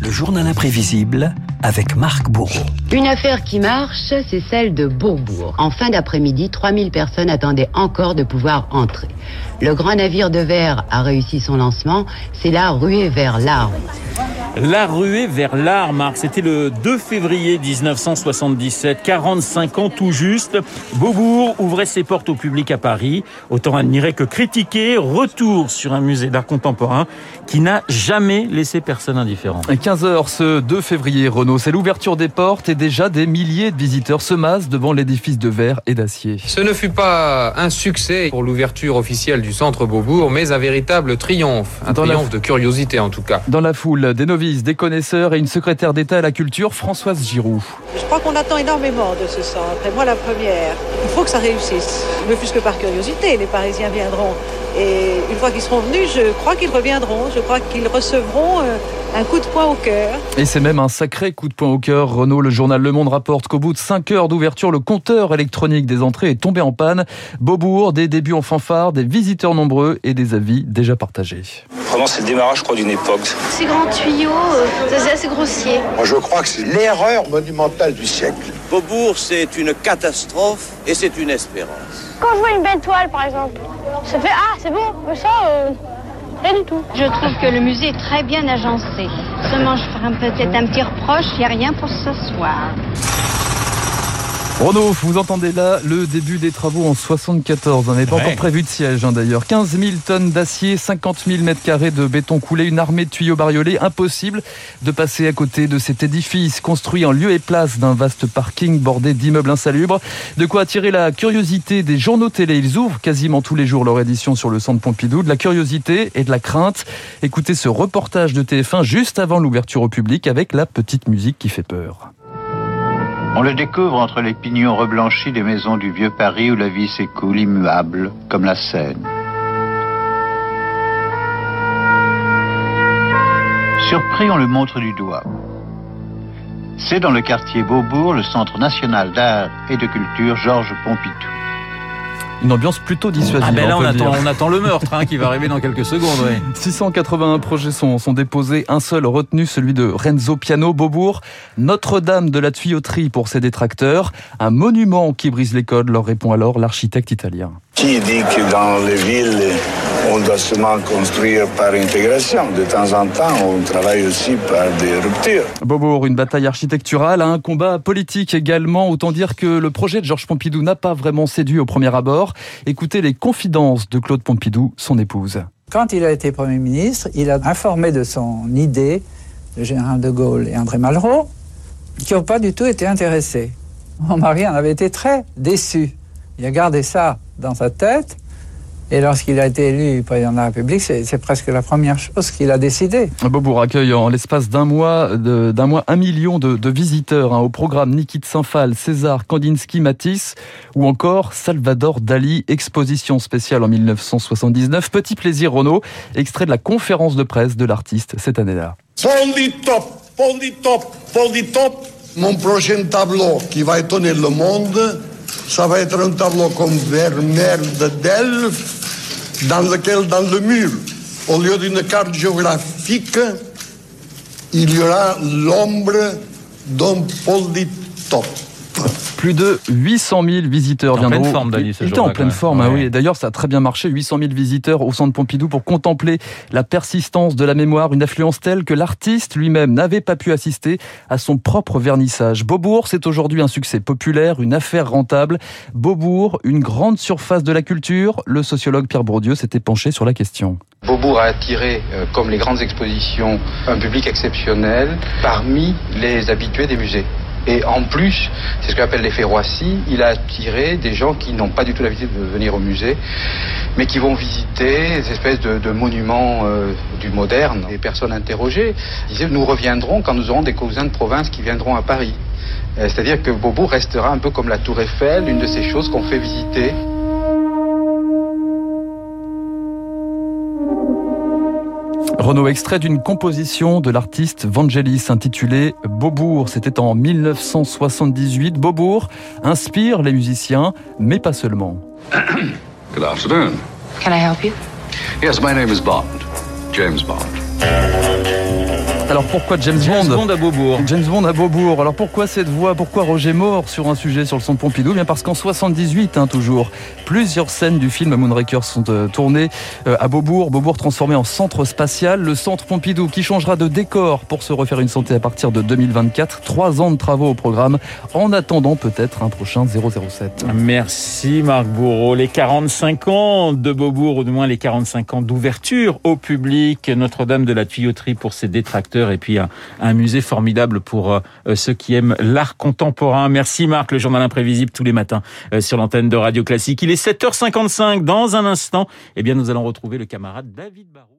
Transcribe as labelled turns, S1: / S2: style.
S1: Le journal imprévisible avec Marc Bourreau.
S2: Une affaire qui marche, c'est celle de Bourbourg. En fin d'après-midi, 3000 personnes attendaient encore de pouvoir entrer. Le grand navire de verre a réussi son lancement, c'est la ruée vers l'arme.
S3: La ruée vers l'art, Marc, c'était le 2 février 1977, 45 ans tout juste. Beaubourg ouvrait ses portes au public à Paris. Autant admirer que critiquer. Retour sur un musée d'art contemporain qui n'a jamais laissé personne indifférent.
S4: 15h ce 2 février, Renault, c'est l'ouverture des portes et déjà des milliers de visiteurs se massent devant l'édifice de verre et d'acier.
S5: Ce ne fut pas un succès pour l'ouverture officielle du centre Beaubourg, mais un véritable triomphe. Un
S4: Dans la-
S5: triomphe de curiosité en tout cas.
S4: Dans la foule, des novices, des connaisseurs et une secrétaire d'État à la culture, Françoise Giroud.
S6: Je crois qu'on attend énormément de ce centre, et moi la première. Il faut que ça réussisse, ne fût-ce que par curiosité, les Parisiens viendront. Et une fois qu'ils seront venus, je crois qu'ils reviendront, je crois qu'ils recevront euh, un coup de poing au cœur.
S4: Et c'est même un sacré coup de poing au cœur. Renault, le journal Le Monde rapporte qu'au bout de 5 heures d'ouverture, le compteur électronique des entrées est tombé en panne. Beaubourg, des débuts en fanfare, des visiteurs nombreux et des avis déjà partagés.
S7: Vraiment, c'est le démarrage, je crois, d'une époque.
S8: Ces grands tuyaux, euh, c'est assez grossier.
S9: Moi, je crois que c'est l'erreur monumentale du siècle.
S10: Beaubourg, c'est une catastrophe et c'est une espérance.
S8: Quand je vois une belle toile, par exemple, ça fait Ah, c'est bon, mais ça, euh, rien du tout. Je trouve que le musée est très bien agencé. Seulement, je ferai peut-être un petit reproche, il n'y a rien pour s'asseoir.
S4: Renault, vous entendez là le début des travaux en 74. On n'est pas
S3: Ouais.
S4: encore prévu de siège hein, d'ailleurs. 15 000 tonnes d'acier, 50 000 mètres carrés de béton coulé, une armée de tuyaux bariolés. Impossible de passer à côté de cet édifice construit en lieu et place d'un vaste parking bordé d'immeubles insalubres. De quoi attirer la curiosité des journaux télé. Ils ouvrent quasiment tous les jours leur édition sur le centre Pompidou. De la curiosité et de la crainte. Écoutez ce reportage de TF1 juste avant l'ouverture au public avec la petite musique qui fait peur.
S11: On le découvre entre les pignons reblanchis des maisons du vieux Paris où la vie s'écoule immuable comme la Seine. Surpris, on le montre du doigt. C'est dans le quartier Beaubourg, le Centre national d'art et de culture Georges Pompidou.
S4: Une ambiance plutôt dissuasive.
S3: Ah ben là,
S4: on
S3: attend,
S4: dire.
S3: on attend le meurtre hein, qui va arriver dans quelques secondes. ouais.
S4: 681 projets sont, sont déposés, un seul retenu, celui de Renzo Piano Beaubourg, Notre-Dame de la tuyauterie pour ses détracteurs, un monument qui brise les codes, leur répond alors l'architecte italien.
S9: Qui dit que dans les villes, construire par intégration De temps en temps, on travaille aussi par des ruptures.
S4: Beaubourg, une bataille architecturale, un combat politique également, autant dire que le projet de Georges Pompidou n'a pas vraiment séduit au premier abord. Écoutez les confidences de Claude Pompidou, son épouse.
S6: Quand il a été Premier ministre, il a informé de son idée le général de Gaulle et André Malraux, qui n'ont pas du tout été intéressés. Mon mari en avait été très déçu. Il a gardé ça dans sa tête. Et lorsqu'il a été élu président de la République, c'est c'est presque la première chose qu'il a décidé.
S4: Beaubourg accueille en l'espace d'un mois, de- d'un mois, un million de, de visiteurs hein, au programme Niki de Saint-Phal, César, Kandinsky, Matisse ou encore Salvador Dali, exposition spéciale en 1979. Petit plaisir Renault, extrait de la conférence de presse de l'artiste cette année-là.
S9: Fondi top, fondi top, fondi top. Mon prochain tableau qui va étonner le monde, ça va être un tableau comme Vermeer de Delft, dans lequel, dans le mur, au lieu d'une carte géographique, il y aura l'ombre d'un polytope.
S4: Plus de 800 000 visiteurs
S3: En
S4: viendront.
S3: pleine forme, Dali, ce
S4: Il était
S3: jour-là,
S4: en pleine forme, ah
S3: Ouais.
S4: oui. D'ailleurs, ça a très bien marché. 800 000 visiteurs au centre Pompidou pour contempler la persistance de la mémoire, une affluence telle que l'artiste lui-même n'avait pas pu assister à son propre vernissage. Beaubourg, c'est aujourd'hui un succès populaire, une affaire rentable. Beaubourg, une grande surface de la culture. Le sociologue Pierre Bourdieu s'était penché sur la question.
S5: Beaubourg a attiré, euh, comme les grandes expositions, un public exceptionnel parmi les habitués des musées. Et en plus, c'est ce qu'on appelle l'effet Roissy, il a attiré des gens qui n'ont pas du tout l'habitude de venir au musée, mais qui vont visiter des espèces de, monuments euh, du moderne. Les personnes interrogées disaient nous reviendrons quand nous aurons des cousins de province qui viendront à Paris. Euh, C'est-à-dire que Beaubourg restera un peu comme la Tour Eiffel, une de ces choses qu'on fait visiter.
S4: Renaud, extrait d'une composition de l'artiste Vangelis intitulée Beaubourg. C'était en 1978. Beaubourg inspire les musiciens, mais pas seulement.
S12: Good afternoon.
S8: Can I help you?
S12: Yes, my name is Bond. James Bond.
S4: Alors pourquoi James,
S3: James
S4: Bond
S3: Bond à Beaubourg.
S4: James Bond à Beaubourg. Alors pourquoi cette voix? Pourquoi Roger Moore sur un sujet sur le son de Pompidou? Bien parce qu'en 78, hein, toujours, plusieurs scènes du film Moonraker sont euh, tournées euh, à Beaubourg. Beaubourg transformé en centre spatial. Le centre Pompidou qui changera de décor pour se refaire une santé à partir de 2024. Trois ans de travaux au programme. En attendant peut-être un prochain 007.
S3: Merci Marc Bourreau. Les 45 ans de Beaubourg, ou du moins les 45 ans d'ouverture au public. Notre-Dame de la tuyauterie pour ses détracteurs et puis un, musée formidable pour euh, ceux qui aiment l'art contemporain. Merci Marc, le journal imprévisible tous les matins euh, sur l'antenne de Radio Classique. Il est 7h55. Dans un instant, eh bien, nous allons retrouver le camarade David Barrault.